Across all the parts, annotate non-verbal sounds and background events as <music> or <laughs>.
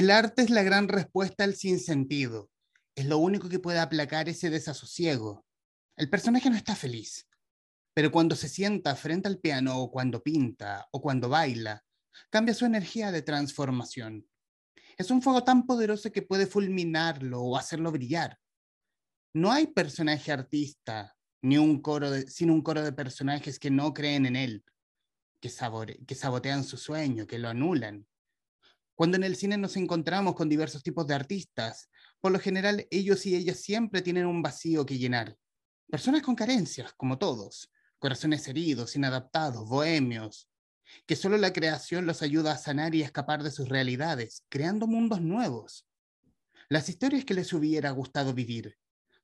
El arte es la gran respuesta al sinsentido. Es lo único que puede aplacar ese desasosiego. El personaje no está feliz, pero cuando se sienta frente al piano o cuando pinta o cuando baila, cambia su energía de transformación. Es un fuego tan poderoso que puede fulminarlo o hacerlo brillar. No hay personaje artista ni un coro sin un coro de personajes que no creen en él, que, que sabotean su sueño, que lo anulan. Cuando en el cine nos encontramos con diversos tipos de artistas, por lo general ellos y ellas siempre tienen un vacío que llenar. Personas con carencias, como todos, corazones heridos, inadaptados, bohemios, que solo la creación los ayuda a sanar y escapar de sus realidades, creando mundos nuevos. Las historias que les hubiera gustado vivir.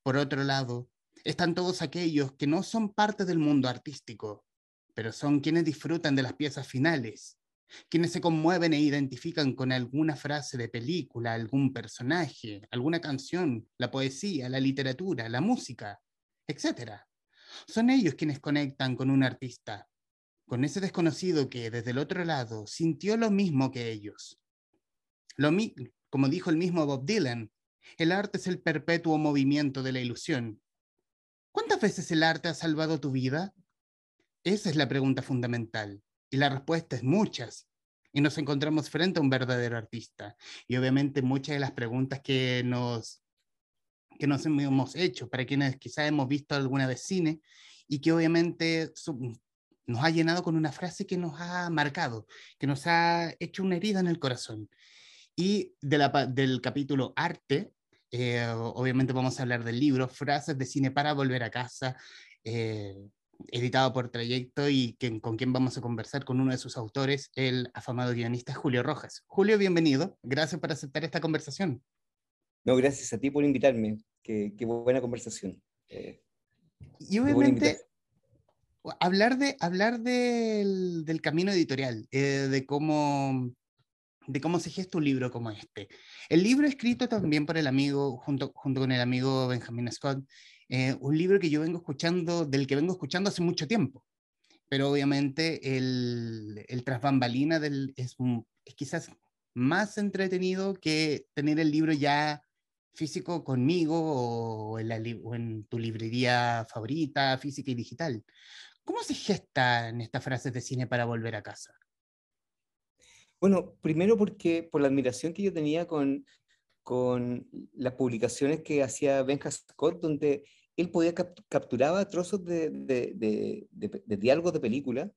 Por otro lado, están todos aquellos que no son parte del mundo artístico, pero son quienes disfrutan de las piezas finales, quienes se conmueven e identifican con alguna frase de película, algún personaje, alguna canción, la poesía, la literatura, la música, etc. Son ellos quienes conectan con un artista, con ese desconocido que desde el otro lado sintió lo mismo que ellos. Lo como dijo el mismo Bob Dylan, el arte es el perpetuo movimiento de la ilusión. ¿Cuántas veces el arte ha salvado tu vida? Esa es la pregunta fundamental. Y la respuesta es muchas. Y nos encontramos frente a un verdadero artista. Y obviamente muchas de las preguntas que nos, que nos hemos hecho, para quienes quizás hemos visto alguna vez cine, y que obviamente nos ha llenado con una frase que nos ha marcado, que nos ha hecho una herida en el corazón. Y de la, del capítulo arte, eh, obviamente vamos a hablar del libro, Frases de cine para volver a casa, eh, editado por Trayecto y que, con quien vamos a conversar con uno de sus autores, el afamado guionista Julio Rojas. Julio, bienvenido. Gracias por aceptar esta conversación. No, gracias a ti por invitarme. Qué, qué buena conversación. Eh, y obviamente hablar, de, hablar del, del camino editorial, eh, de, cómo, de cómo se gesta un libro como este. El libro escrito también por el amigo, junto, junto con el amigo Benjamin Scott, eh, un libro que yo vengo escuchando, del que vengo escuchando hace mucho tiempo. Pero obviamente el, el tras bambalina del, es, quizás más entretenido que tener el libro ya físico conmigo o en, o en, tu librería favorita, física y digital. ¿Cómo se gestan estas frases de cine para volver a casa? Bueno, primero porque por la admiración que yo tenía con, con las publicaciones que hacía Benja Scott, donde él podía capturaba trozos de, de, de, de, diálogos de película,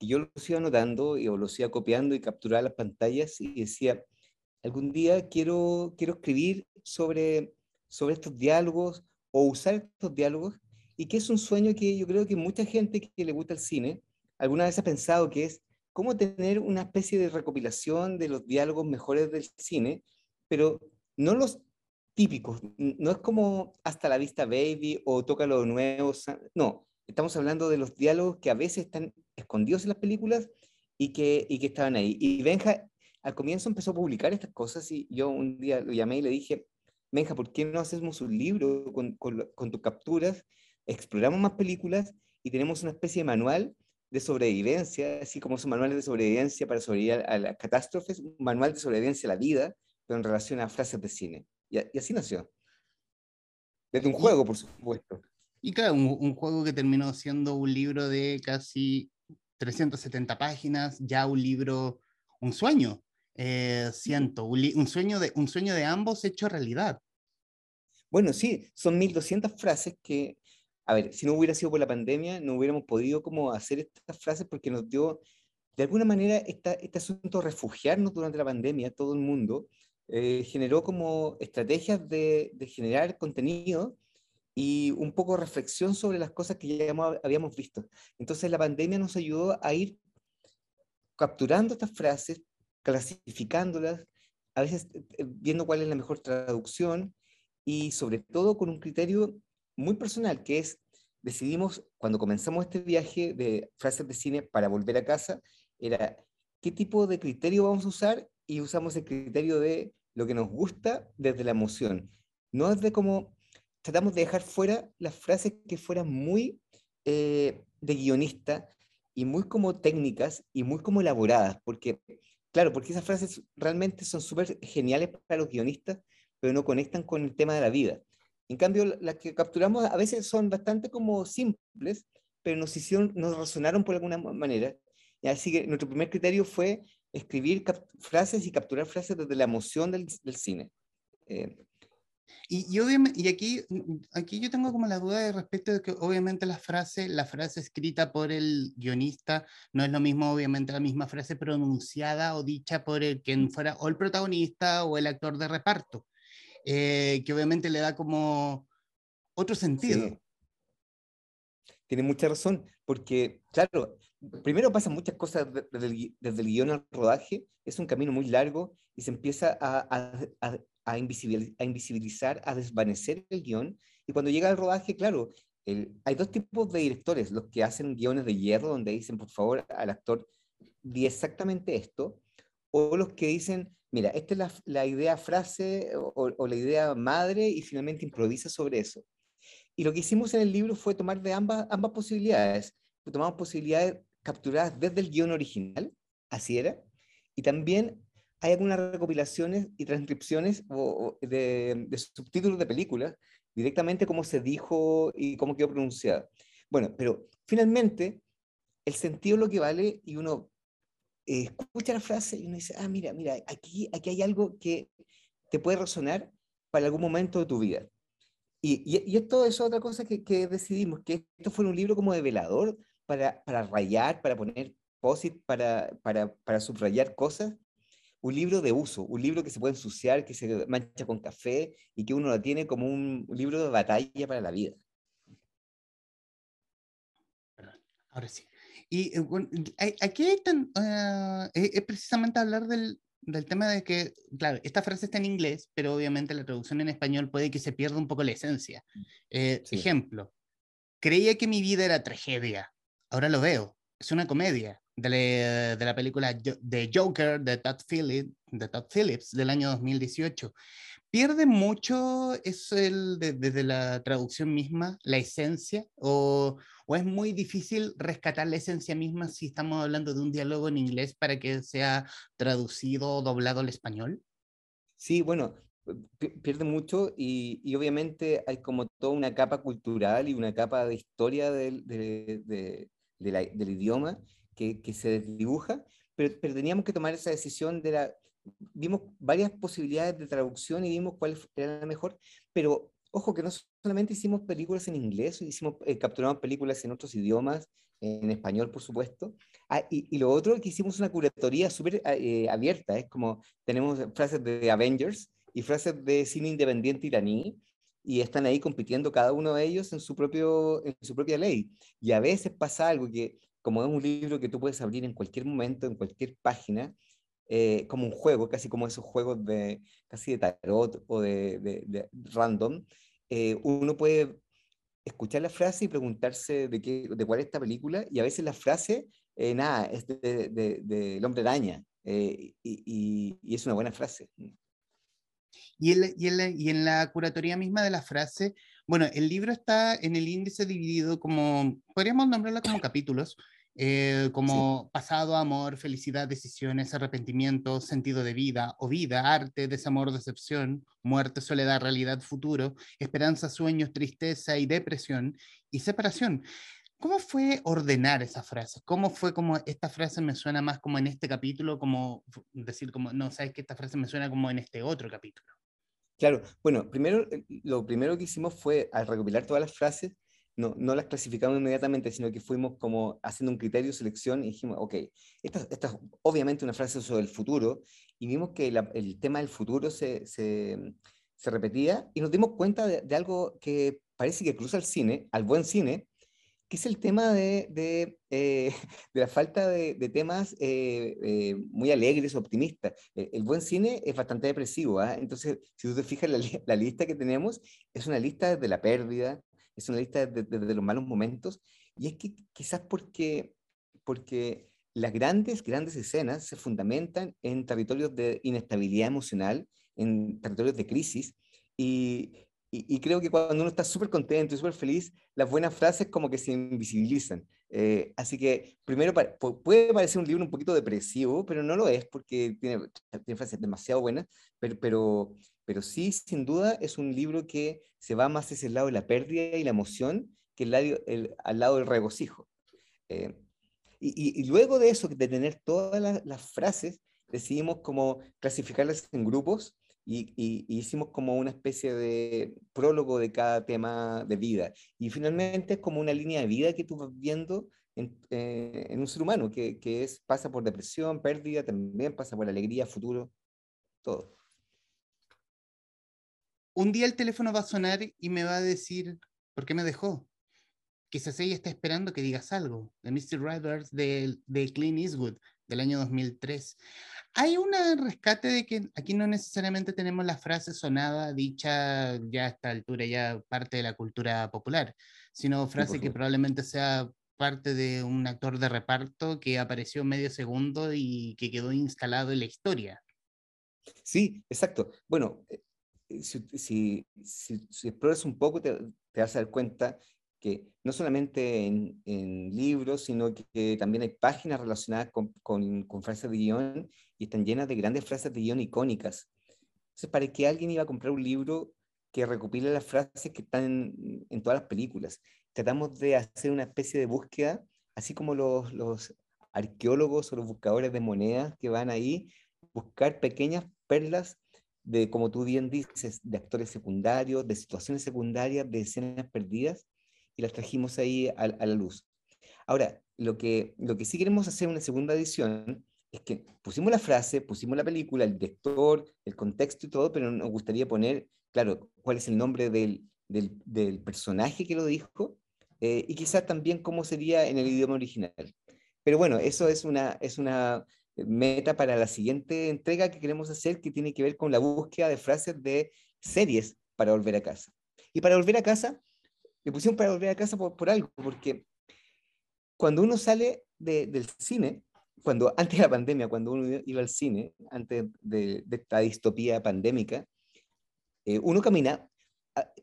y yo los iba anotando y, o los iba copiando y capturaba las pantallas y decía, algún día quiero, quiero escribir sobre, sobre estos diálogos o usar estos diálogos y que es un sueño que yo creo que mucha gente que le gusta el cine alguna vez ha pensado que es cómo tener una especie de recopilación de los diálogos mejores del cine, pero no los típicos, no es como Hasta la vista baby o Tócalo de nuevo, no, estamos hablando de los diálogos que a veces están escondidos en las películas y que, y que estaban ahí. Y Benja al comienzo empezó a publicar estas cosas y yo un día lo llamé y le dije, Benja, ¿por qué no hacemos un libro con, con, con tus capturas exploramos más películas y tenemos una especie de manual de sobrevivencia, así como son manuales de sobrevivencia para sobrevivir a las catástrofes, un manual de sobrevivencia a la vida, pero en relación a frases de cine. Y, así nació. Desde un juego, por supuesto. Y claro, un, juego que terminó siendo un libro de casi 370 páginas, ya un libro, un sueño, eh, siento, un, sueño de, un sueño de ambos hecho realidad. Bueno, sí, son 1200 frases que a ver, si no hubiera sido por la pandemia, no hubiéramos podido como hacer estas frases porque nos dio, de alguna manera, esta, este asunto de refugiarnos durante la pandemia, todo el mundo, eh, generó como estrategias de, de, generar contenido y un poco reflexión sobre las cosas que ya habíamos visto. Entonces la pandemia nos ayudó a ir capturando estas frases, clasificándolas, a veces eh, viendo cuál es la mejor traducción y sobre todo con un criterio muy personal, que es, decidimos, cuando comenzamos este viaje de frases de cine para volver a casa, era qué tipo de criterio vamos a usar y usamos el criterio de lo que nos gusta desde la emoción. No es de cómo tratamos de dejar fuera las frases que fueran muy eh, de guionista y muy como técnicas y muy como elaboradas, porque Claro, porque esas frases realmente son súper geniales para los guionistas, pero no conectan con el tema de la vida. En cambio, las que capturamos a veces son bastante como simples, pero nos hicieron, nos razonaron por alguna manera. Así que nuestro primer criterio fue escribir frases y capturar frases desde la emoción del, del cine. Eh, y, y, y aquí, aquí yo tengo como la duda de respecto de que obviamente la frase, la frase escrita por el guionista no es lo mismo, obviamente la misma frase pronunciada o dicha por el quien fuera o el protagonista o el actor de reparto, eh, que obviamente le da como otro sentido. Tiene mucha razón, porque claro, primero pasan muchas cosas desde el, desde el guion al rodaje, es un camino muy largo y se empieza a, invisibilizar, a desvanecer el guion. Y cuando llega al rodaje, claro, hay dos tipos de directores, los que hacen guiones de hierro, donde dicen, por favor, al actor, di exactamente esto, o los que dicen, mira, esta es la idea frase o, la idea madre y finalmente improvisa sobre eso. Y lo que hicimos en el libro fue tomar de ambas, ambas posibilidades. Tomamos posibilidades capturadas desde el guion original, así era, y también hay algunas recopilaciones y transcripciones de, subtítulos de películas, directamente cómo se dijo y cómo quedó pronunciada. Bueno, pero finalmente el sentido es lo que vale y uno eh, escucha la frase y uno dice, ah, mira, mira, aquí, aquí hay algo que te puede resonar para algún momento de tu vida. Y, y, esto es otra cosa que, que, decidimos, que esto fue un libro como de velador para, para rayar, para poner posit, para, para, para subrayar cosas, un libro de uso, un libro que se puede ensuciar, que se mancha con café y que uno lo tiene como un libro de batalla para la vida. Ahora sí. Y eh, aquí uh, es precisamente hablar del, del, tema de que, claro, esta frase está en inglés, pero obviamente la traducción en español puede que se pierda un poco la esencia. Eh, Ejemplo, creía que mi vida era tragedia, ahora lo veo, es una comedia de, la película de Joker de Todd, Phillips, de Todd Phillips del año 2018. ¿Pierde mucho eso desde la traducción misma, la esencia? O, ¿O es muy difícil rescatar la esencia misma si estamos hablando de un diálogo en inglés para que sea traducido o doblado al español? Sí, bueno, pierde mucho y, obviamente hay como toda una capa cultural y una capa de historia del, de, de, idioma que, se dibuja, pero, pero, teníamos que tomar esa decisión de la... Vimos varias posibilidades de traducción y vimos cuál era la mejor, pero ojo que no solamente hicimos películas en inglés, hicimos, eh, capturamos películas en otros idiomas, en español, por supuesto. Ah, y, lo otro que hicimos una curatoría súper eh, abierta, es como tenemos frases de Avengers y frases de cine independiente iraní, y están ahí compitiendo cada uno de ellos en su, propio, en su propia ley. Y a veces pasa algo que como es un libro que tú puedes abrir en cualquier momento, en cualquier página, eh, como un juego, casi como esos juegos de, casi de tarot o de, de, random, eh, uno puede escuchar la frase y preguntarse de, qué, de cuál es esta película, y a veces la frase, eh, nada, es del de, hombre araña, y, y, y, es una buena frase. Y en, la, y, en la, y en la curatoría misma de la frase, bueno, el libro está en el índice dividido como, podríamos nombrarlo como capítulos, eh, como pasado, amor, felicidad, decisiones, arrepentimiento, sentido de vida o vida, arte, desamor, decepción, muerte, soledad, realidad, futuro, esperanza, sueños, tristeza y depresión y separación. ¿Cómo fue ordenar esas frases? ¿Cómo fue como esta frase me suena más como en este capítulo, como decir como, no, sabes que esta frase me suena como en este otro capítulo? Claro, bueno, primero, eh, lo primero que hicimos fue al recopilar todas las frases, no, no las clasificamos inmediatamente, sino que fuimos como haciendo un criterio de selección y dijimos, ok, esta, esta es obviamente una frase sobre el futuro, y vimos que el tema del futuro se, se, se repetía y nos dimos cuenta de, algo que parece que cruza el cine, al buen cine, que es el tema de, de, eh, <laughs> la falta de, temas eh, eh, muy alegres, optimistas. El, buen cine es bastante depresivo, ¿ah? entonces si tú te fijas, la, la, lista que tenemos es una lista de la pérdida, es una lista de, de, los malos momentos, y es que quizás porque, porque las grandes, grandes escenas se fundamentan en territorios de inestabilidad emocional, en territorios de crisis, y, y, creo que cuando uno está súper contento y súper feliz, las buenas frases como que se invisibilizan. Eh, así que, primero, puede parecer un libro un poquito depresivo, pero no lo es porque tiene, tiene frases demasiado buenas, pero, pero, pero sí, sin duda, es un libro que se va más hacia el lado de la pérdida y la emoción que el, al lado del regocijo. Eh, y, y, luego de eso, de tener todas las, frases, decidimos como clasificarlas en grupos y, hicimos como una especie de prólogo de cada tema de vida. Y finalmente es como una línea de vida que tú vas viendo en, eh, un ser humano, que, que, es, pasa por depresión, pérdida, también pasa por alegría, futuro, todo. Un día el teléfono va a sonar y me va a decir, ¿por qué me dejó? Quizás ella está esperando que digas algo. The Mr. Riders de, de Clint Eastwood, del año 2003. Hay un rescate de que aquí no necesariamente tenemos la frase sonada dicha ya a esta altura, ya parte de la cultura popular, sino frase que probablemente sea parte de un actor de reparto que apareció medio segundo y que quedó instalado en la historia. Sí, exacto. Bueno, eh, si, si, si, un poco te, te vas a dar cuenta que no solamente en, libros, sino que, también hay páginas relacionadas con, con, frases de guion y están llenas de grandes frases de guion icónicas. Entonces, ¿para qué alguien iba a comprar un libro que recopila las frases que están en, todas las películas? Tratamos de hacer una especie de búsqueda, así como los, los arqueólogos o los buscadores de monedas que van ahí, buscar pequeñas perlas de, como tú bien dices, de actores secundarios, de situaciones secundarias, de escenas perdidas, y las trajimos ahí a, la luz. Ahora, lo que, lo que sí queremos hacer en una segunda edición es que pusimos la frase, pusimos la película, el director, el contexto y todo, pero nos gustaría poner, claro, cuál es el nombre del, del, personaje que lo dijo eh, y quizás también cómo sería en el idioma original. Pero bueno, eso es una, es una meta para la siguiente entrega que queremos hacer que tiene que ver con la búsqueda de frases de series para volver a casa. Y para volver a casa, le pusieron para volver a casa por, por algo, porque cuando uno sale de, del cine, cuando <laughs> antes de la pandemia, cuando uno iba al cine, antes de, esta distopía pandémica, eh, uno camina,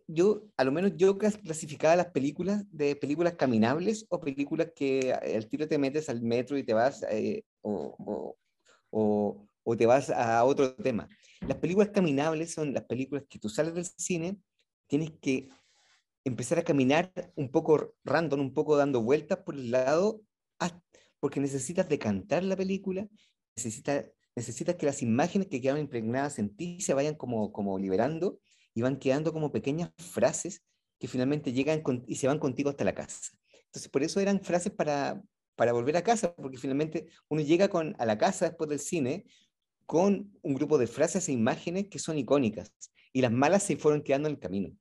yo, a lo menos yo clasificaba las películas de películas caminables o películas que al tiro te metes al metro y te vas eh, o, o, o, te vas a otro tema. Las películas caminables son las películas que tú sales del cine, tienes que empezar a caminar un poco random, un poco dando vueltas por el lado, porque necesitas decantar la película, necesitas, necesitas que las imágenes que quedan impregnadas en ti se vayan como, como liberando y van quedando como pequeñas frases que finalmente llegan y se van contigo hasta la casa. Entonces, por eso eran frases para, para volver a casa, porque finalmente uno llega con, a la casa después del cine con un grupo de frases e imágenes que son icónicas, y las malas se fueron quedando en el camino.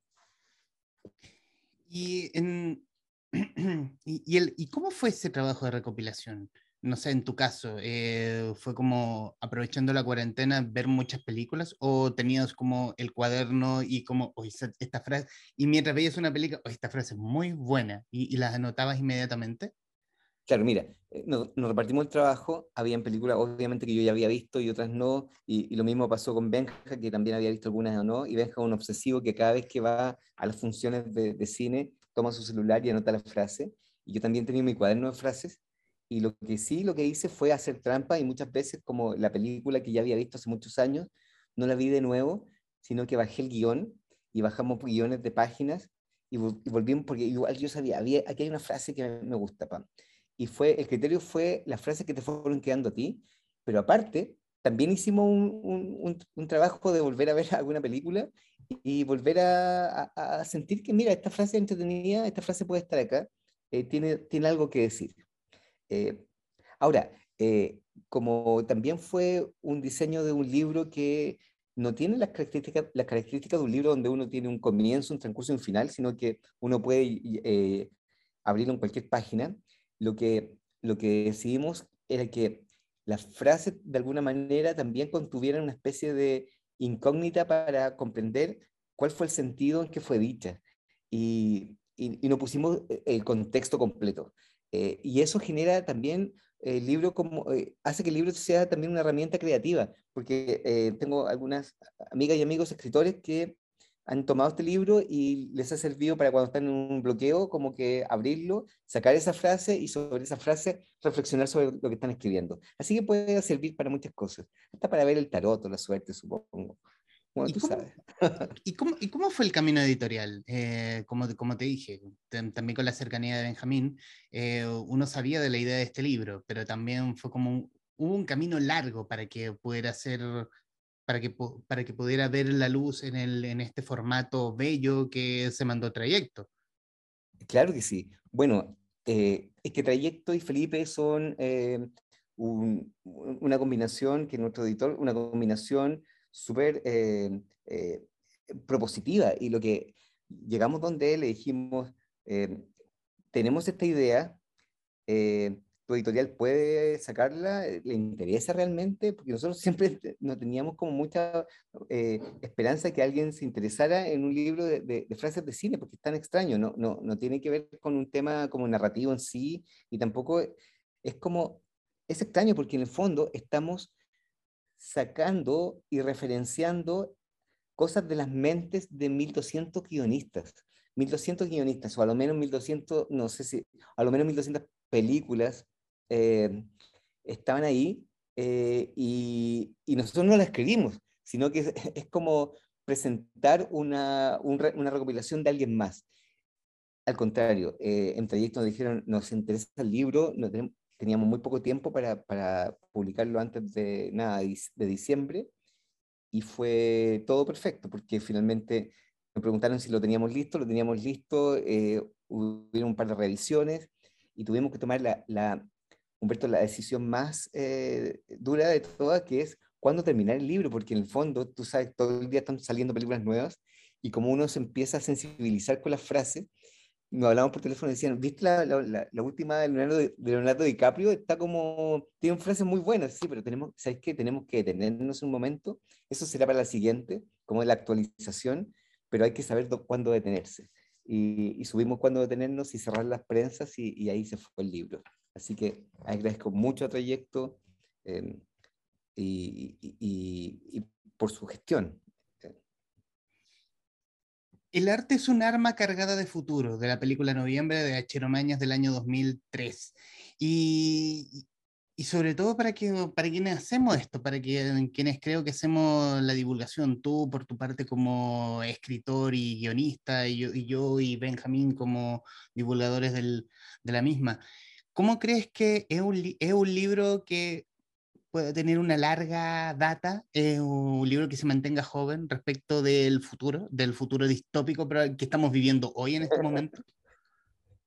Y, <clears throat> y, el, ¿Y cómo fue ese trabajo de recopilación? No sé, en tu caso, eh, ¿fue como aprovechando la cuarentena ver muchas películas o tenías como el cuaderno y como, oh, esta frase, y mientras veías una película, oh, esta frase es muy buena y, y las anotabas inmediatamente? Claro, mira, eh, nos, repartimos el trabajo, habían películas obviamente que yo ya había visto y otras no, y, lo mismo pasó con Benja, que también había visto algunas o no, y Benja es un obsesivo que cada vez que va a las funciones de, cine, toma su celular y anota la frase, y yo también tenía mi cuaderno de frases, y lo que sí, lo que hice fue hacer trampa, y muchas veces como la película que ya había visto hace muchos años, no la vi de nuevo, sino que bajé el guion, y bajamos guiones de páginas, y, volvimos, porque igual yo sabía, había, aquí hay una frase que me gusta, Pam y fue, el criterio fue las frases que te fueron quedando a ti, pero aparte, también hicimos un, un, trabajo de volver a ver <laughs> alguna película y volver a, a, sentir que, mira, esta frase entretenida, esta frase puede estar acá, eh, tiene, tiene algo que decir. Eh, ahora, eh, como también fue un diseño de un libro que no tiene las características, las características de un libro donde uno tiene un comienzo, un transcurso y un final, sino que uno puede abrirlo en cualquier página lo que, lo que decidimos era que las frases de alguna manera también contuvieran una especie de incógnita para comprender cuál fue el sentido en que fue dicha. Y, y, no pusimos eh, el contexto completo. Eh, y eso genera también el libro como, eh, hace que el libro sea también una herramienta creativa, porque tengo algunas amigas y amigos escritores que han tomado este libro y les ha servido para cuando están en un bloqueo, como que abrirlo, sacar esa frase y sobre esa frase reflexionar sobre lo que están escribiendo. Así que puede servir para muchas cosas, hasta para ver el tarot o la suerte, supongo. ¿Y, tú cómo, sabes. <laughs> ¿y, cómo, ¿Y cómo fue el camino editorial? Eh, como, como te dije, también con la cercanía de Benjamín, eh, uno sabía de la idea de este libro, pero también fue como un, hubo un camino largo para que pudiera ser para que, para que pudiera ver la luz en, el, en este formato bello que se mandó Trayecto. Claro que sí. Bueno, eh, es que Trayecto y Felipe son eh, una combinación, que nuestro editor, una combinación súper eh, propositiva. Y lo que llegamos donde le dijimos, tenemos esta idea, editorial puede sacarla? Eh, ¿Le interesa realmente? Porque nosotros siempre <laughs> no teníamos como mucha eh, esperanza que alguien se interesara en un libro de, frases de cine, porque es tan extraño, no, no, no tiene que ver con un tema como narrativo en sí, y tampoco es como, es extraño porque en el fondo estamos sacando y referenciando cosas de las mentes de 1200 guionistas. 1200 guionistas, o a lo menos 1200, no sé si, a lo menos 1200 películas eh, estaban ahí eh, y, nosotros no la escribimos, sino que es, como presentar una, una, recopilación de alguien más. Al contrario, eh, en trayecto nos dijeron, nos interesa el libro, no teníamos muy poco tiempo para, para, publicarlo antes de, nada, de diciembre, y fue todo perfecto, porque finalmente me preguntaron si lo teníamos listo, lo teníamos listo, eh, hubo un par de revisiones, y tuvimos que tomar la, la, Humberto, la decisión más eh, dura de todas, que es cuándo terminar el libro, porque en el fondo, tú sabes, todo el día están saliendo películas nuevas y como uno se empieza a sensibilizar con las frases, nos hablamos por teléfono y decían, ¿viste la, última de Leonardo, de Leonardo, DiCaprio? Está como, tiene frases muy buenas, sí, pero tenemos, ¿sabes qué? Tenemos que detenernos un momento, eso será para la siguiente, como la actualización, pero hay que saber cuándo detenerse. Y, subimos cuándo detenernos y cerrar las prensas y ahí se fue el libro. Así que agradezco mucho a Trayecto em, y, por su gestión. El arte es un arma cargada de futuro, de la película Noviembre de Achero Mañas del año 2003. Y, y sobre todo para, que, para quienes hacemos esto, para que, quienes creo que hacemos la divulgación, tú por tu parte como escritor y guionista, y yo y, yo, y Benjamín como divulgadores del, de la misma. ¿Cómo crees que es un, es un libro que puede tener una larga data, es un libro que se mantenga joven respecto del futuro, del futuro distópico que estamos viviendo hoy en este momento? <laughs>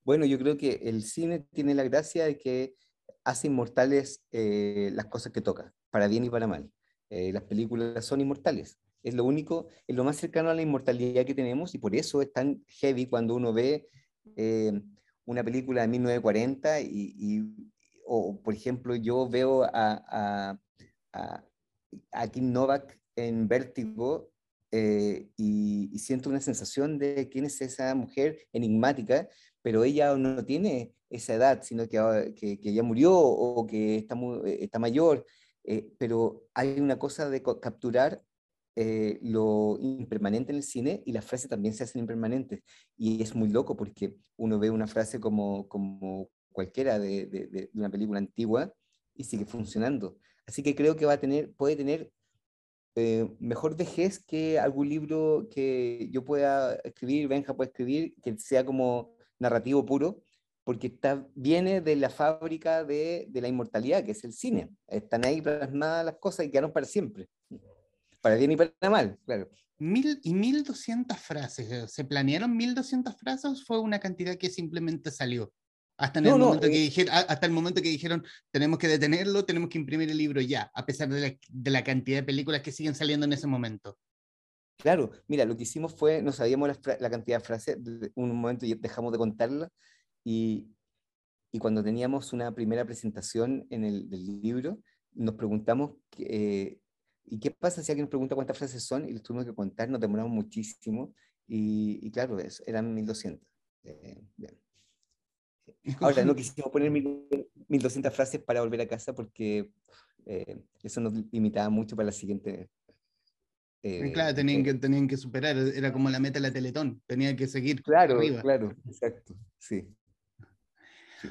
Bueno, yo creo que el cine tiene la gracia de que hace inmortales eh, las cosas que toca, para bien y para mal. Eh, las películas son inmortales. Es lo único, es lo más cercano a la inmortalidad que tenemos y por eso es tan heavy cuando uno ve eh, una película de 1940 y, o por ejemplo yo veo a, a, a, Kim Novak en Vértigo eh, y, siento una sensación de quién es esa mujer enigmática, pero ella no tiene esa edad, sino que, que, que ya murió o que está, eh, está mayor, eh, pero hay una cosa de capturar eh, lo impermanente en el cine y las frases también se hacen impermanentes. Y es muy loco porque uno ve una frase como, como cualquiera de, de, una película antigua y sigue funcionando. Así que creo que va a tener, puede tener eh, mejor vejez que algún libro que yo pueda escribir, Benja pueda escribir, que sea como narrativo puro, porque está, viene de la fábrica de, de la inmortalidad, que es el cine. Están ahí plasmadas las cosas y quedaron para siempre. Para bien y para mal, claro. Mil y 1200 frases. Eh, ¿Se planearon 1200 frases o fue una cantidad que simplemente salió? Hasta, en el momento que eh, dijeron, hasta el momento que dijeron, tenemos que detenerlo, tenemos que imprimir el libro ya, a pesar de la, de la cantidad de películas que siguen saliendo en ese momento. Claro, mira, lo que hicimos fue, no sabíamos la, la cantidad de frases, un momento dejamos de contarla y, y cuando teníamos una primera presentación en el del libro, nos preguntamos eh, ¿Y qué pasa si alguien nos pregunta cuántas frases son y les tuvimos que contar? Nos demoramos muchísimo y, claro, eso, eran 1200. Eh, Ahora, no quisimos poner 1200 frases para volver a casa porque eh, eso nos limitaba mucho para la siguiente claro, tenían que, tenían que superar, era como la meta de la Teletón, tenían que seguir claro, arriba. Claro, exacto, sí.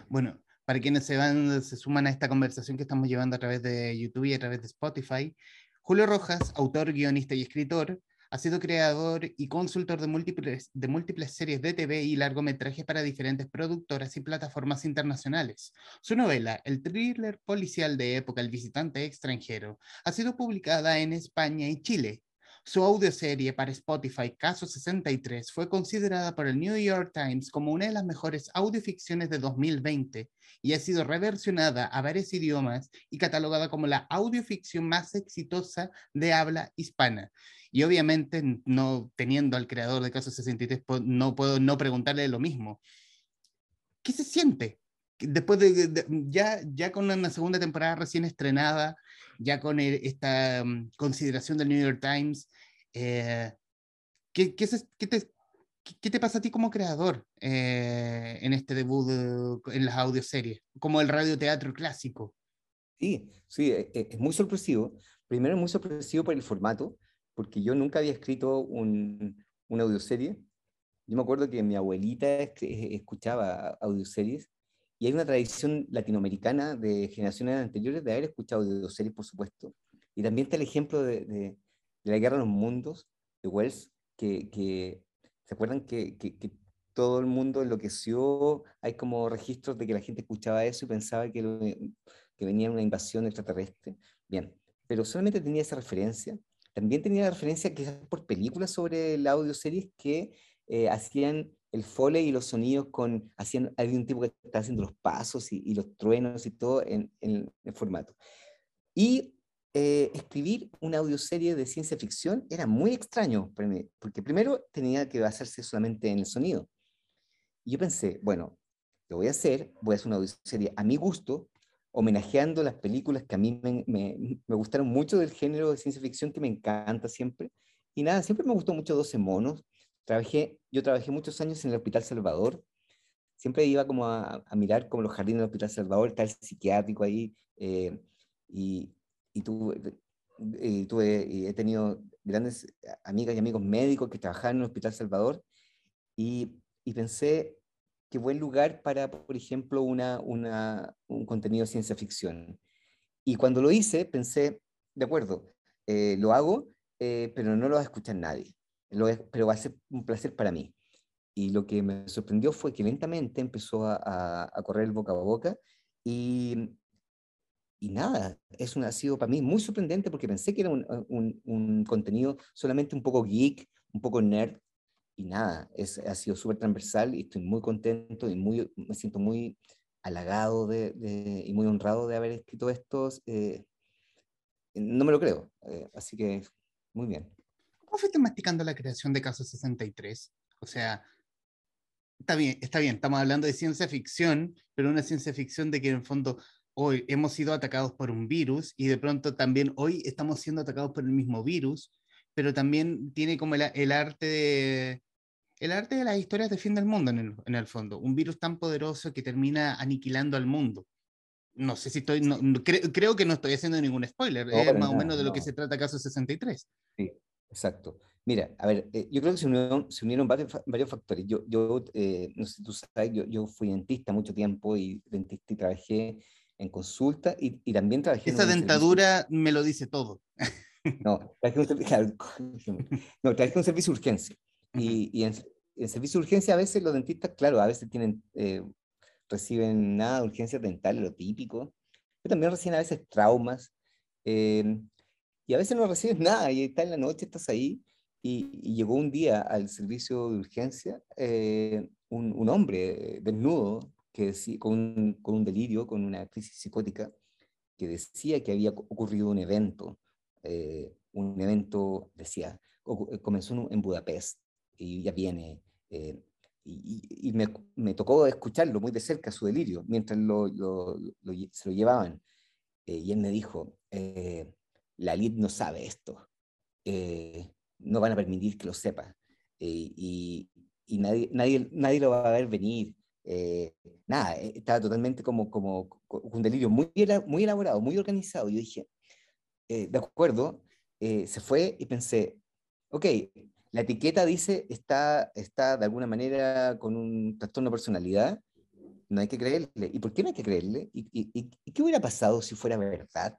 Bueno, para quienes se, van, se suman a esta conversación que estamos llevando a través de YouTube y a través de Spotify, Julio Rojas, autor, guionista y escritor, ha sido creador y consultor de múltiples, series de TV y largometrajes para diferentes productoras y plataformas internacionales. Su novela, el thriller policial de época El visitante extranjero, ha sido publicada en España y Chile. Su audioserie para Spotify, Caso 63, fue considerada por el New York Times como una de las mejores audioficciones de 2020 y ha sido reversionada a varios idiomas y catalogada como la audioficción más exitosa de habla hispana. Y obviamente, no teniendo al creador de Caso 63, no puedo no preguntarle lo mismo. ¿Qué se siente? Después de, ya, ya con una segunda temporada recién estrenada, ya con esta mm, consideración del New York Times, eh, ¿qué, qué, qué, te, ¿qué, te, pasa a ti como creador eh, en este debut en las audioseries, como el radioteatro clásico? Sí, sí, e, e, es muy sorpresivo. Primero, es muy sorpresivo por el formato porque yo nunca había escrito un, una audioserie. Yo me acuerdo que mi abuelita escuchaba audioseries y hay una tradición latinoamericana de generaciones anteriores de haber escuchado audioseries, por supuesto. Y también está el ejemplo de, de, la Guerra de los Mundos de Wells, que, que ¿se acuerdan que, que, que, todo el mundo enloqueció? Hay como registros de que la gente escuchaba eso y pensaba que, que venía una invasión extraterrestre. Bien, pero solamente tenía esa referencia también tenía referencia quizás por películas sobre la audioseries que eh, hacían el foley y los sonidos con, hacían, había un tipo que estaba haciendo los pasos y, los truenos y todo en, el formato. Y eh, escribir una audioserie de ciencia ficción era muy extraño para mí, porque primero tenía que basarse solamente en el sonido. Y yo pensé, bueno, lo voy a hacer, voy a hacer una audioserie a mi gusto, homenajeando las películas que a mí me, me, gustaron mucho del género de ciencia ficción que me encanta siempre. Y nada, siempre me gustó mucho 12 monos. Trabajé, yo trabajé muchos años en el Hospital Salvador. Siempre iba como a, mirar como los jardines del Hospital Salvador, está el psiquiátrico ahí. Eh, y, y tuve, y tuve y he tenido grandes amigas y amigos médicos que trabajaban en el Hospital Salvador. Y, y pensé, qué buen lugar para, por ejemplo, una, una, un contenido de ciencia ficción. Y cuando lo hice, pensé, de acuerdo, eh, lo hago, eh, pero no lo va a escuchar nadie, lo pero va a ser un placer para mí. Y lo que me sorprendió fue que lentamente empezó a, a, correr el boca a boca y, y nada, es un, ha sido para mí muy sorprendente porque pensé que era un, un, un contenido solamente un poco geek, un poco nerd, y nada, es, ha sido súper transversal y estoy muy contento y muy, me siento muy halagado de, y muy honrado de haber escrito estos. Eh, no me lo creo, eh, así que muy bien. ¿Cómo fuiste masticando la creación de Caso 63? O sea, está bien, está bien, estamos hablando de ciencia ficción, pero una ciencia ficción de que en el fondo hoy hemos sido atacados por un virus y de pronto también hoy estamos siendo atacados por el mismo virus pero también tiene como el, arte de... El arte de las historias de fin del mundo en el, en el fondo, un virus tan poderoso que termina aniquilando al mundo. No sé si estoy, no, creo que no estoy haciendo ningún spoiler, es más o menos de lo que se trata Caso 63. Sí, exacto. Mira, a ver, eh, yo creo que se unieron, se unieron varios, varios factores. Yo, yo eh, no sé si tú sabes, yo, yo, fui dentista mucho tiempo y dentista y trabajé en consulta y, y también trabajé... Esa dentadura me lo dice todo. <laughs> No, traje un, no, traje un servicio de urgencia. Y, y en, servicio de urgencia a veces los dentistas, claro, a veces tienen, eh, reciben nada de urgencias dentales, lo típico, pero también reciben a veces traumas. Eh, y a veces no reciben <laughs> nada y está en la noche, estás ahí. Y, llegó un día al servicio de urgencia eh, un, un, hombre desnudo que decía, con, un, con un delirio, con una crisis psicótica, que decía que había ocurrido un evento eh, un evento, decía, eh, comenzó en Budapest y ya viene. Eh, y, me, me, tocó escucharlo muy de cerca, su delirio, mientras lo, lo, se lo llevaban. y él me dijo, la LID no sabe esto, no van a permitir que lo sepa. y, y nadie, nadie, nadie lo va a ver venir. nada, estaba totalmente como, como, un delirio muy, muy elaborado, muy organizado. Yo dije, eh, de acuerdo, eh, se fue y pensé, ok, la etiqueta dice está, está de alguna manera con un trastorno de personalidad, no hay que creerle. ¿Y por qué no hay que creerle? ¿Y, y, qué hubiera pasado si fuera verdad?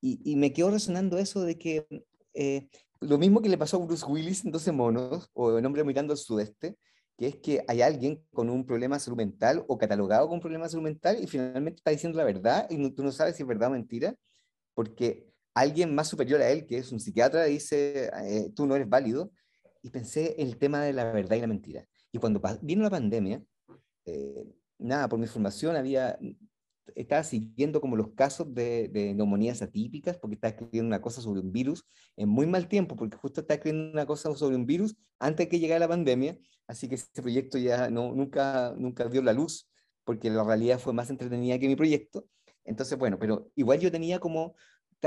Y, me quedó resonando eso de que eh, lo mismo que le pasó a Bruce Willis en 12 monos o en Hombre mirando al sudeste, que es que hay alguien con un problema salud mental o catalogado con un problema salud mental y finalmente está diciendo la verdad y tú no sabes si es verdad o mentira, porque alguien más superior a él, que es un psiquiatra, dice, eh, tú no eres válido. Y pensé en el tema de la verdad y la mentira. Y cuando vino la pandemia, eh, nada, por mi formación había, estaba siguiendo como los casos de, neumonías atípicas, porque estaba escribiendo una cosa sobre un virus en muy mal tiempo, porque justo estaba escribiendo una cosa sobre un virus antes que llegara la pandemia, así que ese proyecto ya no, nunca, nunca dio la luz, porque la realidad fue más entretenida que mi proyecto. Entonces, bueno, pero igual yo tenía como,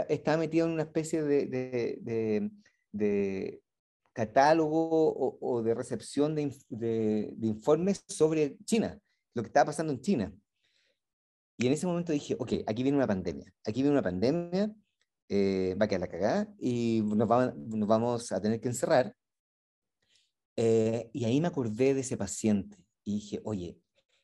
estaba metido en una especie de, de, de, catálogo o, de recepción de, informes sobre China lo que estaba pasando en China. Y en ese momento dije, ok, aquí viene una pandemia, aquí viene una pandemia, eh, va a quedar la cagada y nos, nos, vamos a tener que encerrar. Eh, y ahí me acordé de ese paciente y dije, oye,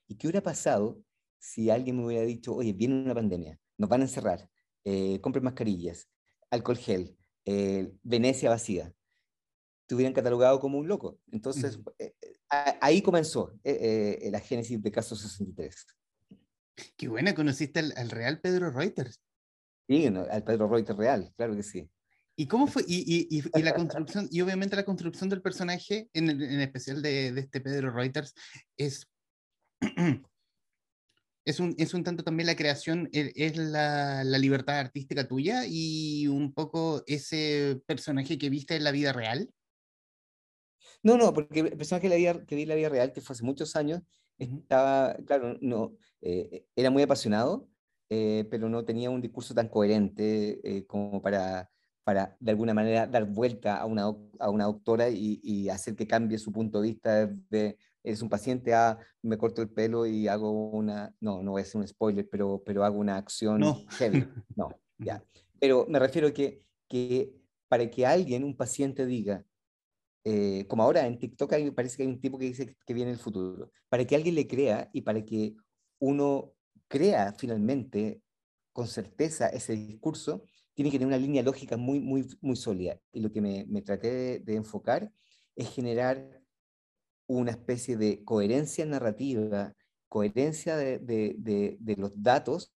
¿y qué hubiera pasado si alguien me hubiera dicho, oye, viene una pandemia, nos van a encerrar, eh, compren mascarillas, alcohol gel, Venecia vacía? Te hubieran catalogado como un loco. Entonces, ahí comenzó eh, eh, la génesis de Caso 63. Qué buena, conociste al, real Pedro Reuters. Sí, al Pedro Reuters real, claro que sí. ¿Y cómo fue? Y, y, y, la construcción, y obviamente la construcción del personaje, en, en especial de, de, este Pedro Reuters, es, <clears throat> es, un, es un tanto también la creación, e, es la, la, libertad artística tuya y un poco ese personaje que viste en la vida real. No, no, porque el personaje que, la que vi en la vida real, que fue hace muchos años, estaba, claro, no, eh, era muy apasionado, eh, pero no tenía un discurso tan coherente eh, como para, para, de alguna manera, dar vuelta a una, a una doctora y, y, hacer que cambie su punto de vista de, eres un paciente, ah, me corto el pelo y hago una, no, no voy a hacer un spoiler, pero, pero hago una acción no. heavy. No, <laughs> ya. Pero me refiero que, que para que alguien, un paciente, diga, eh, como ahora en TikTok hay, parece que hay un tipo que dice que viene el futuro, para que alguien le crea y para que uno crea finalmente con certeza ese discurso, tiene que tener una línea lógica muy, muy, muy sólida. Y lo que me, me traté de, enfocar es generar una especie de coherencia narrativa, coherencia de, de, de los datos,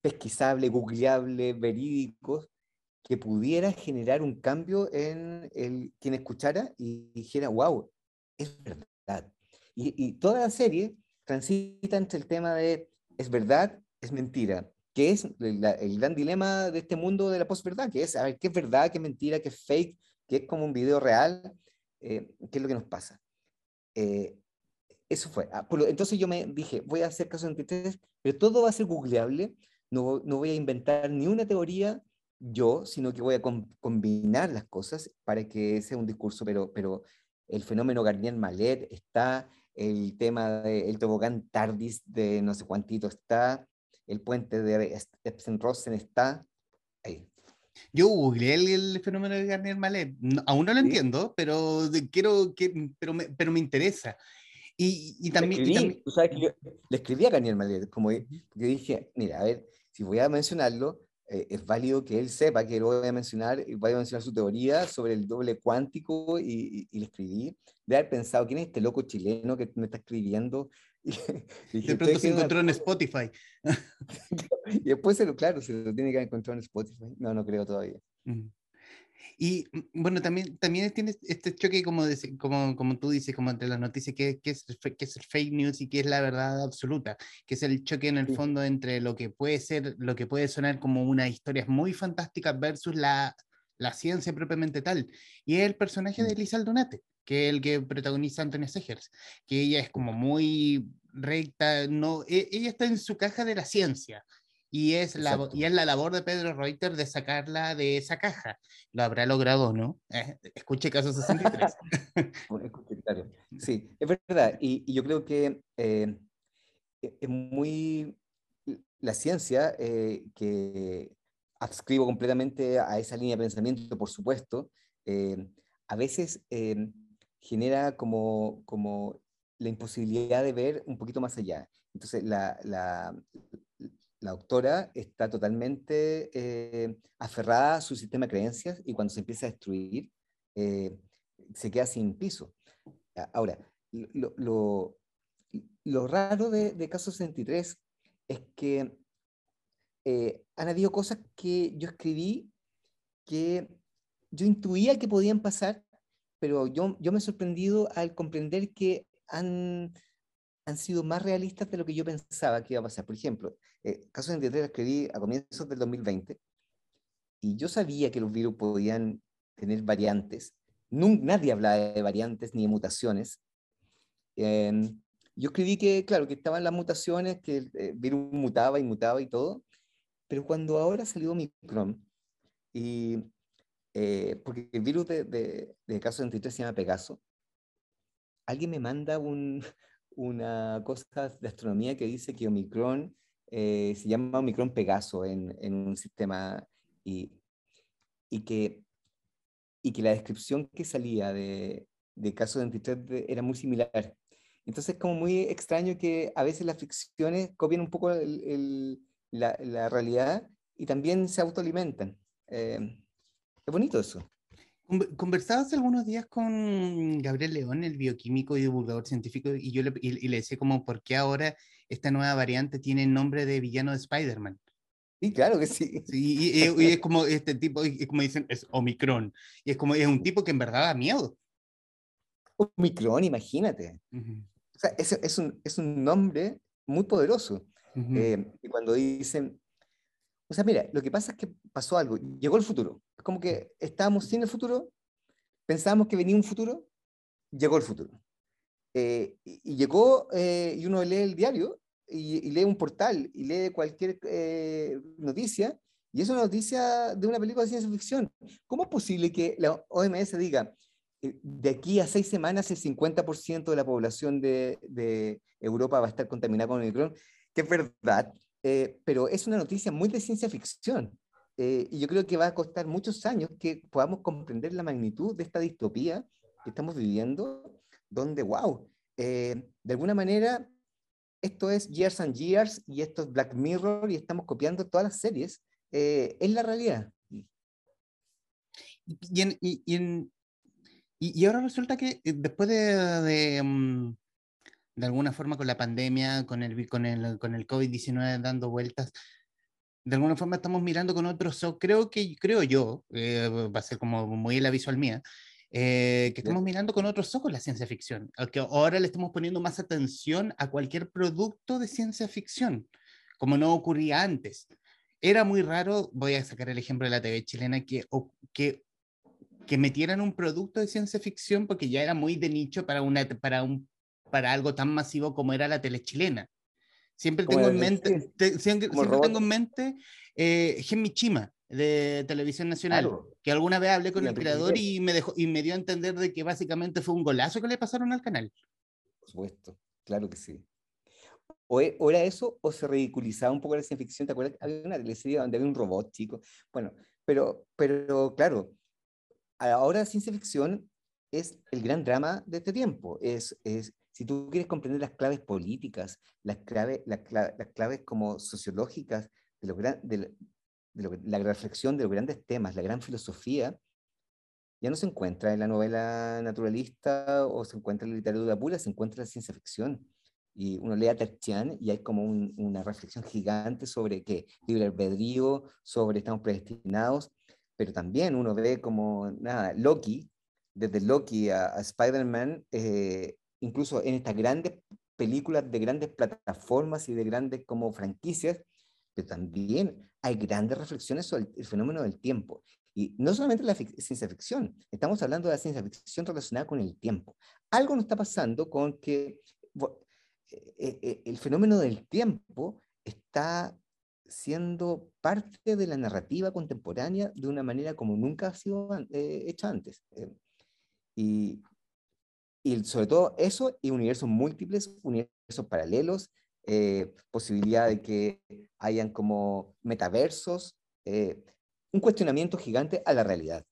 pesquisable, googleable, verídicos, que pudiera generar un cambio en el, quien escuchara y dijera, wow, es verdad. Y, toda la serie transita entre el tema de es verdad, es mentira, que es el gran dilema de este mundo de la posverdad, que es a ver qué es verdad, qué es mentira, qué es fake, qué es como un video real, eh, qué es lo que nos pasa. Eh, eso fue. Ah, entonces yo me dije, voy a hacer caso 23, pero todo va a ser googleable, no, no voy a inventar ni una teoría, yo, sino que voy a combinar las cosas para que sea un discurso, pero, pero el fenómeno Garnier-Malet está, el tema del tobogán Tardis de no sé cuántito está, el puente de Epsen-Rosen está, ahí. Yo googleé el, fenómeno de Garnier-Malet, aún no lo entiendo, pero quiero, que, pero, me, pero me interesa. Y, y, también, Tú sabes que yo le escribí a Garnier-Malet, como yo dije, mira, a ver, si voy a mencionarlo, eh, es válido que él sepa que lo voy a mencionar, y voy a mencionar su teoría sobre el doble cuántico y, y, le escribí, de haber pensado, ¿quién es este loco chileno que me está escribiendo? <laughs> Y, de pronto se encontró en Spotify. <laughs> y después, se lo, claro, se lo tiene que encontrar en Spotify. No, no creo todavía. Y mm, bueno, también, también tienes este choque, como, como, como tú dices, como entre las noticias, que, que, es, que es el fake news y que es la verdad absoluta, que es el choque en el fondo entre lo que puede ser, lo que puede sonar como una historia muy fantástica versus la, la ciencia propiamente tal. Y es el personaje de mm. Elisa Aldunate, que es el que protagoniza Antonia Segers, que ella es como muy recta, no, e, ella está en su caja de la ciencia y es, la, y es la labor de Pedro Reuter de sacarla de esa caja. Lo habrá logrado, ¿no? Eh, escuche caso 63. <laughs> sí, es verdad. Y, yo creo que eh, e, es muy la ciencia eh, que adscribo completamente a esa línea de pensamiento, por supuesto, a veces genera como, como la imposibilidad de ver un poquito más allá. Entonces, la, la, la doctora está totalmente eh, aferrada a su sistema de creencias y cuando se empieza a destruir, eh, se queda sin piso. Ahora, lo, raro de, de, Caso 63 es que eh, han habido cosas que yo escribí que yo intuía que podían pasar, pero yo, yo me he sorprendido al comprender que han, han sido más realistas de lo que yo pensaba que iba a pasar. Por ejemplo, eh, Caso 23 lo escribí a comienzos del 2020 y yo sabía que los virus podían tener variantes. nadie hablaba de variantes ni de mutaciones. Em, yo escribí que, claro, que estaban las mutaciones, que el eh, virus mutaba y mutaba y todo, pero cuando ahora salió Omicron, y, eh, porque el virus de, de, de caso 23 se llama Pegaso, alguien me manda un, una cosa de astronomía que dice que Omicron eh, se llama Omicron Pegaso en, en un sistema y, y, que, y que la descripción que salía de, de caso 23 era muy similar. Entonces es como muy extraño que a veces las ficciones copian un poco el, la, la, realidad y también se autoalimentan. Eh, es bonito eso. Conversaba hace algunos días con Gabriel León, el bioquímico y divulgador científico, y yo le, y, le decía como, ¿por qué ahora esta nueva variante tiene el nombre de villano de Spider-Man? Sí, claro que sí. sí y, es como este tipo, y como dicen, es Omicron. Y es como, es un tipo que en verdad da miedo. Omicron, imagínate. O sea, es, es, un, es un nombre muy poderoso. Eh, y cuando dicen, o sea, mira, lo que pasa es que pasó algo, llegó el futuro. Es como que estábamos sin el futuro, pensábamos que venía un futuro, llegó el futuro. Eh, y, llegó, eh, y uno lee el diario, y, lee un portal, y lee cualquier eh, noticia, y es una noticia de una película de ciencia ficción. ¿Cómo es posible que la OMS diga, de aquí a seis semanas el 50% de la población de, de, Europa va a estar contaminada con el Omicron? Que es verdad, eh, pero es una noticia muy de ciencia ficción. Eh, y yo creo que va a costar muchos años que podamos comprender la magnitud de esta distopía que estamos viviendo, donde, wow, eh, de alguna manera esto es Years and Years y esto es Black Mirror y estamos copiando todas las series. es la realidad. Y, y, y, ahora resulta que después de, de, mm, de alguna forma con la pandemia, con el, con el, con el COVID-19 dando vueltas, de alguna forma estamos mirando con otros ojos, creo que, creo yo, eh, va a ser como muy la visual mía, eh, que estamos mirando con otros ojos la ciencia ficción, que ahora le estamos poniendo más atención a cualquier producto de ciencia ficción, como no ocurría antes. Era muy raro, voy a sacar el ejemplo de la TV chilena, que, que, que metieran un producto de ciencia ficción porque ya era muy de nicho para, una, para un para algo tan masivo como era la tele chilena. Siempre tengo en mente, siempre, tengo en mente eh, Chima de Televisión Nacional, que alguna vez hablé con el creador y me, dejó, y me dio a entender de que básicamente fue un golazo que le pasaron al canal. Por supuesto, claro que sí. O, e, era eso, o se ridiculizaba un poco la ciencia ficción. ¿Te acuerdas? Había una teleserie donde había un robot, chico. Bueno, pero, pero claro, ahora la ciencia ficción es el gran drama de este tiempo. Es, es si tú quieres comprender las claves políticas, las claves, las, claves como sociológicas de, lo, de, la reflexión de los grandes temas, la gran filosofía, ya no se encuentra en la novela naturalista o se encuentra en la literatura pura, se encuentra en la ciencia ficción. Y uno lee a Tertian y hay como una reflexión gigante sobre qué, libre albedrío, sobre estamos predestinados, pero también uno ve como, nada, Loki, desde Loki a, a Spider-Man, eh, incluso en estas grandes películas de grandes plataformas y de grandes como franquicias, pero también hay grandes reflexiones sobre el, fenómeno del tiempo. Y no solamente la ciencia ficción, estamos hablando de la ciencia ficción relacionada con el tiempo. Algo nos está pasando con que eh, eh, eh, el fenómeno del tiempo está siendo parte de la narrativa contemporánea de una manera como nunca ha sido hecha antes. y, y sobre todo eso y universos múltiples, universos paralelos, eh, posibilidad de que hayan como metaversos, eh, un cuestionamiento gigante a la realidad.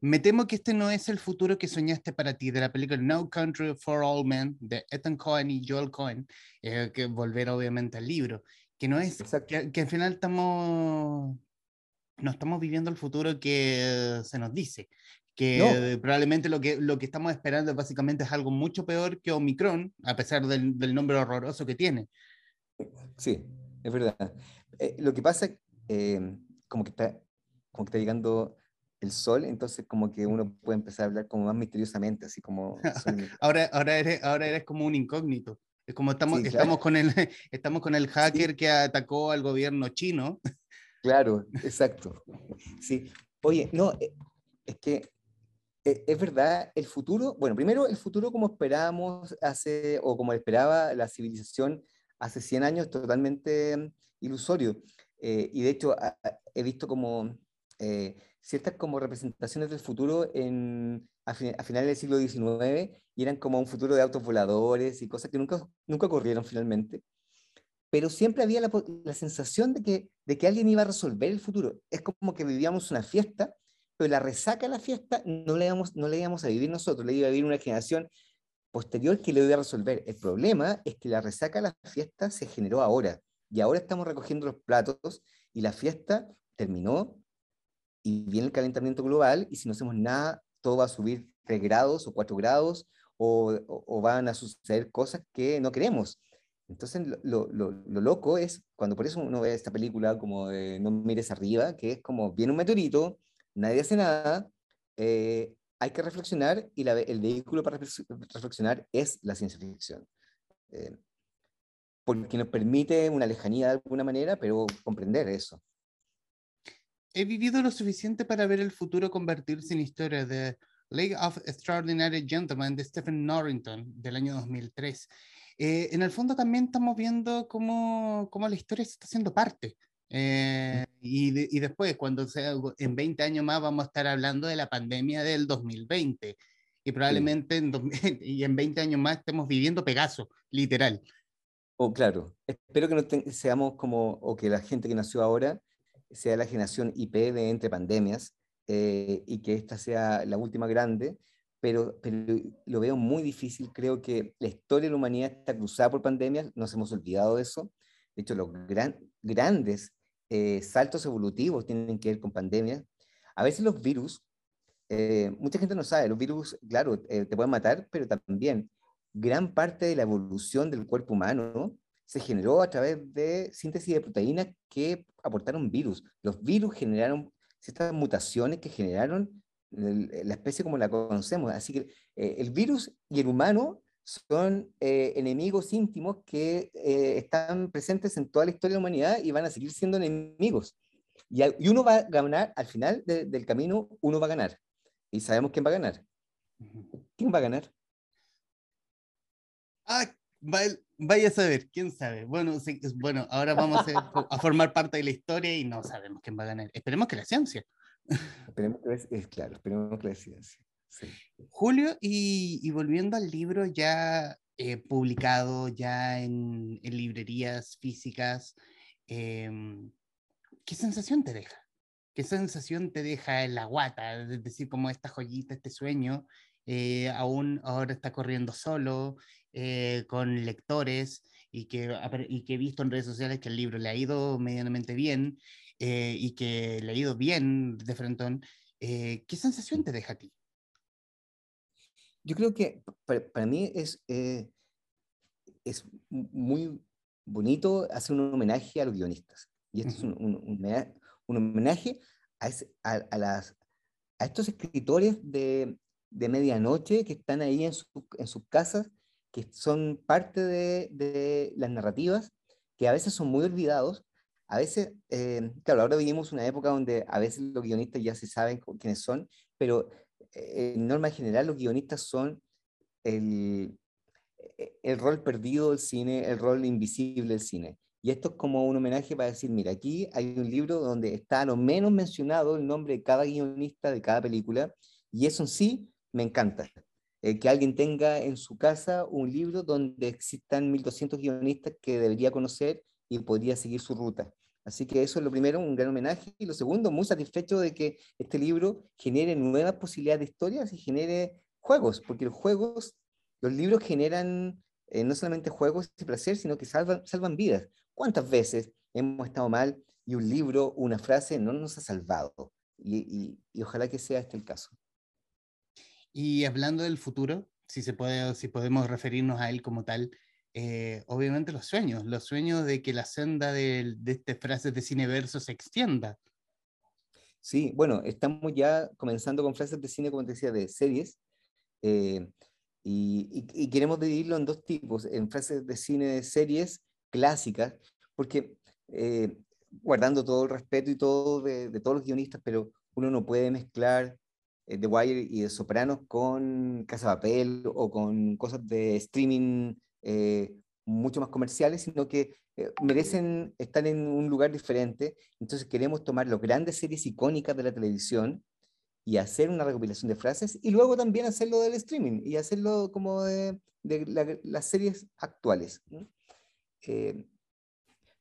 Me temo que este no es el futuro que soñaste para ti de la película No Country for All Men de Ethan Cohen y Joel Cohen, eh, que volver obviamente al libro, que no es, que, que, al final estamos, no estamos viviendo el futuro que se nos dice, que probablemente lo que, lo que estamos esperando básicamente es algo mucho peor que Omicron, a pesar del, del nombre horroroso que tiene. Sí, es verdad. Eh, lo que pasa, eh, como que está, como que está llegando el sol, entonces como que uno puede empezar a hablar como más misteriosamente, así como... <laughs> ahora, ahora, eres, ahora eres como un incógnito. Es como estamos, <laughs> estamos, con el, estamos con el hacker que atacó al gobierno chino. Claro, exacto. Sí. Oye, no, eh, es que es verdad, el futuro, bueno, primero el futuro como esperábamos hace, o como esperaba la civilización hace 100 años, totalmente ilusorio. Eh, y de hecho, he visto como ciertas como representaciones del futuro en, a, finales del siglo XIX y eran como un futuro de autos voladores y cosas que nunca, nunca ocurrieron finalmente. Pero siempre había la, la sensación de que, de que alguien iba a resolver el futuro. Es como que vivíamos una fiesta, pero la resaca de la fiesta no la íbamos, no la íbamos a vivir nosotros, la iba a vivir una generación posterior que le iba a resolver. El problema es que la resaca de la fiesta se generó ahora y ahora estamos recogiendo los platos y la fiesta terminó y viene el calentamiento global y si no hacemos nada, todo va a subir 3 grados o 4 grados o, o, van a suceder cosas que no queremos. Entonces, lo, lo, lo, loco es cuando por eso uno ve esta película como de No mires arriba, que es como viene un meteorito, nadie hace nada, eh, hay que reflexionar y el vehículo para reflexionar es la ciencia ficción. Eh, porque nos permite una lejanía de alguna manera, pero comprender eso he vivido lo suficiente para ver el futuro convertirse en historia de League of Extraordinary Gentlemen de Stephen Norrington del año 2003. Eh, en el fondo también estamos viendo cómo, cómo la historia se está haciendo parte. Eh, y, y, después, cuando sea en 20 años más, vamos a estar hablando de la pandemia del 2020. Y probablemente en, <laughs> y en 20 años más estemos viviendo Pegaso, literal. Oh, claro. Espero que no seamos como, o que la gente que nació ahora sea la generación IP de entre pandemias eh, y que esta sea la última grande, pero, pero lo veo muy difícil. Creo que la historia de la humanidad está cruzada por pandemias, nos hemos olvidado de eso. De hecho, los gran, grandes eh, saltos evolutivos tienen que ver con pandemias. A veces los virus, eh, mucha gente no sabe, los virus, claro, te pueden matar, pero también gran parte de la evolución del cuerpo humano se generó a través de síntesis de proteínas que aportaron virus. Los virus generaron ciertas mutaciones que generaron la especie como la conocemos. Así que eh, el virus y el humano son eh, enemigos íntimos que eh, están presentes en toda la historia de la humanidad y van a seguir siendo enemigos. Y, y uno va a ganar, al final del camino, uno va a ganar. Y sabemos quién va a ganar. ¿Quién va a ganar? Ah, vaya a saber, quién sabe. Bueno, bueno ahora vamos a, formar parte de la historia y no sabemos quién va a ganar. Esperemos que la ciencia. Esperemos que es, claro, esperemos que la ciencia. Julio, y, volviendo al libro ya eh, publicado, ya en, librerías físicas, em, ¿qué sensación te deja? ¿Qué sensación te deja en la guata? Es decir, como esta joyita, este sueño, eh, aún ahora está corriendo solo, eh, con lectores y que, y que he visto en redes sociales que el libro le ha ido medianamente bien y que le ha ido bien de frente. Eh, ¿Qué sensación te deja a ti? Yo creo que para, mí es, es muy bonito hacer un homenaje a los guionistas. Y esto es un, un, homenaje a, a, las, a estos escritores de, de medianoche que están ahí en, su, en sus casas que son parte de, las narrativas, que a veces son muy olvidados. A veces, eh, claro, ahora vivimos una época donde a veces los guionistas ya se saben quiénes son, pero eh, en norma general los guionistas son el, eh, el rol perdido del cine, el rol invisible del cine. Y esto es como un homenaje para decir, mira, aquí hay un libro donde está a lo menos mencionado el nombre de cada guionista de cada película, y eso en sí me encanta. Eh, que alguien tenga en su casa un libro donde existan 1200 guionistas que debería conocer y podría seguir su ruta. Así que eso es lo primero, un gran homenaje. Y lo segundo, muy satisfecho de que este libro genere nuevas posibilidades de historias y genere juegos, porque los juegos, los libros generan eh, no solamente juegos y placer, sino que salvan, salvan vidas. ¿Cuántas veces hemos estado mal y un libro, una frase no nos ha salvado? Y, y, ojalá que sea este el caso. Y hablando del futuro, si, se puede, si podemos referirnos a él como tal, eh, obviamente los sueños, los sueños de que la senda de, de estas frases de cine verso se extienda. Sí, bueno, estamos ya comenzando con frases de cine, como te decía, de series, eh, y, y, queremos dividirlo en dos tipos, en frases de cine de series clásicas, porque eh, guardando todo el respeto y todo de, todos los guionistas, pero uno no puede mezclar The Wire y The Sopranos con Casa Papel o con cosas de streaming eh, mucho más comerciales, sino que eh, merecen estar en un lugar diferente. Entonces queremos tomar las grandes series icónicas de la televisión y hacer una recopilación de frases y luego también hacerlo del streaming y hacerlo como de, de las series actuales. Eh,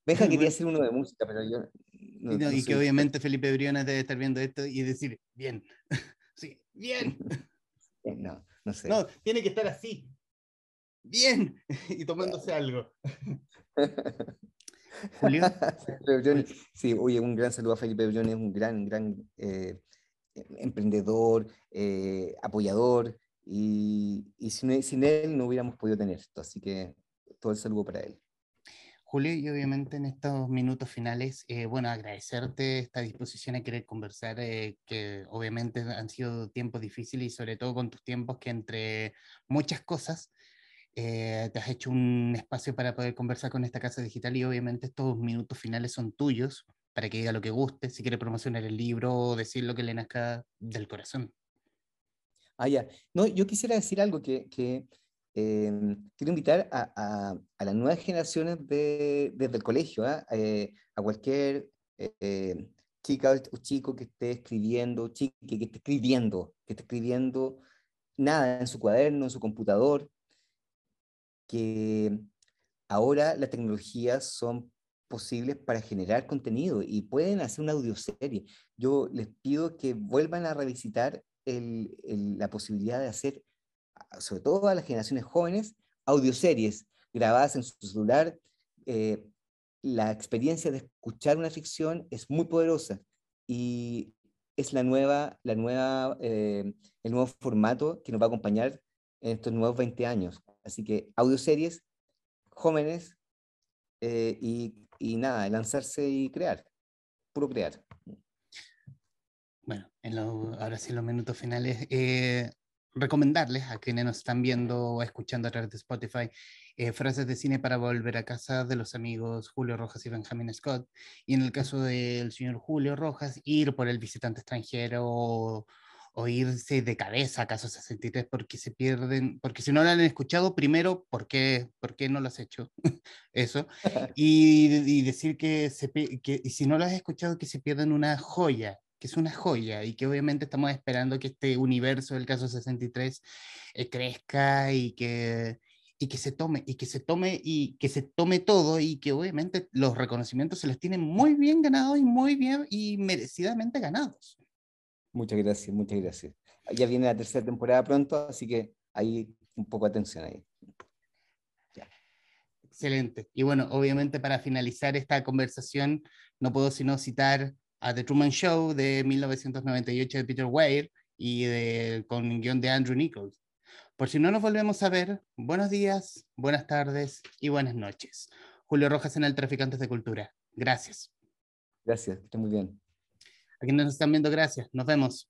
Benja quería hacer uno de música, pero yo... No, y, que obviamente Felipe Briones debe estar viendo esto y decir, bien, <laughs> sí, bien. <laughs> No, no sé. No, tiene que estar así bien, <laughs> y tomándose algo. <laughs> Julio. sí, oye, un gran saludo a Felipe Briones, un gran, gran eh, emprendedor, eh, apoyador, y, y sin, sin, él no hubiéramos podido tener esto, así que todo el saludo para él. Julio, y obviamente en estos minutos finales, eh, bueno, agradecerte esta disposición a querer conversar, que obviamente han sido tiempos difíciles y sobre todo con tus tiempos que entre muchas cosas, eh, te has hecho un espacio para poder conversar con esta casa digital y obviamente estos minutos finales son tuyos para que diga lo que guste, si quiere promocionar el libro o decir lo que le nazca del corazón. Ah, ya. No, yo quisiera decir algo que, em, quiero invitar a, las nuevas generaciones de, desde el colegio, ¿ah? eh, a cualquier eh, chica o chico que esté escribiendo, chique que esté escribiendo, que esté escribiendo nada en su cuaderno, en su computador, que ahora las tecnologías son posibles para generar contenido y pueden hacer una audioserie. Yo les pido que vuelvan a revisitar la posibilidad de hacer, sobre todo a las generaciones jóvenes, audioseries grabadas en su celular. Eh, la experiencia de escuchar una ficción es muy poderosa y es la nueva, la nueva, eh, el nuevo formato que nos va a acompañar en estos nuevos 20 años. Así que audioseries, jóvenes eh, y, y, nada, lanzarse y crear, puro crear. Bueno, en ahora sí en los minutos finales, eh, recomendarles a quienes nos están viendo o escuchando a través de Spotify eh, frases de cine para volver a casa de los amigos Julio Rojas y Benjamin Scott. Y en el caso del señor Julio Rojas, ir por el visitante extranjero o irse de cabeza a Caso 63 porque se pierden, porque si no lo han escuchado, primero, ¿por qué, por qué no lo has hecho? <laughs> Eso. <laughs> Y, decir que, se, que y si no lo has escuchado, que se pierden una joya, que es una joya y que obviamente estamos esperando que este universo del Caso 63 eh, crezca y que, y que se tome, y que se tome, y que se tome todo, y que obviamente los reconocimientos se los tienen muy bien ganados y muy bien y merecidamente ganados. Muchas gracias, muchas gracias. Ya viene la tercera temporada pronto, así que ahí un poco de atención ahí. Excelente. Y bueno, obviamente para finalizar esta conversación, no puedo sino citar a The Truman Show de 1998 de Peter Weir y de, con guion de Andrew Nichols. Por si no nos volvemos a ver, buenos días, buenas tardes y buenas noches. Julio Rojas en el Traficantes de Cultura. Gracias. Gracias, está muy bien. A quienes nos están viendo, gracias. Nos vemos.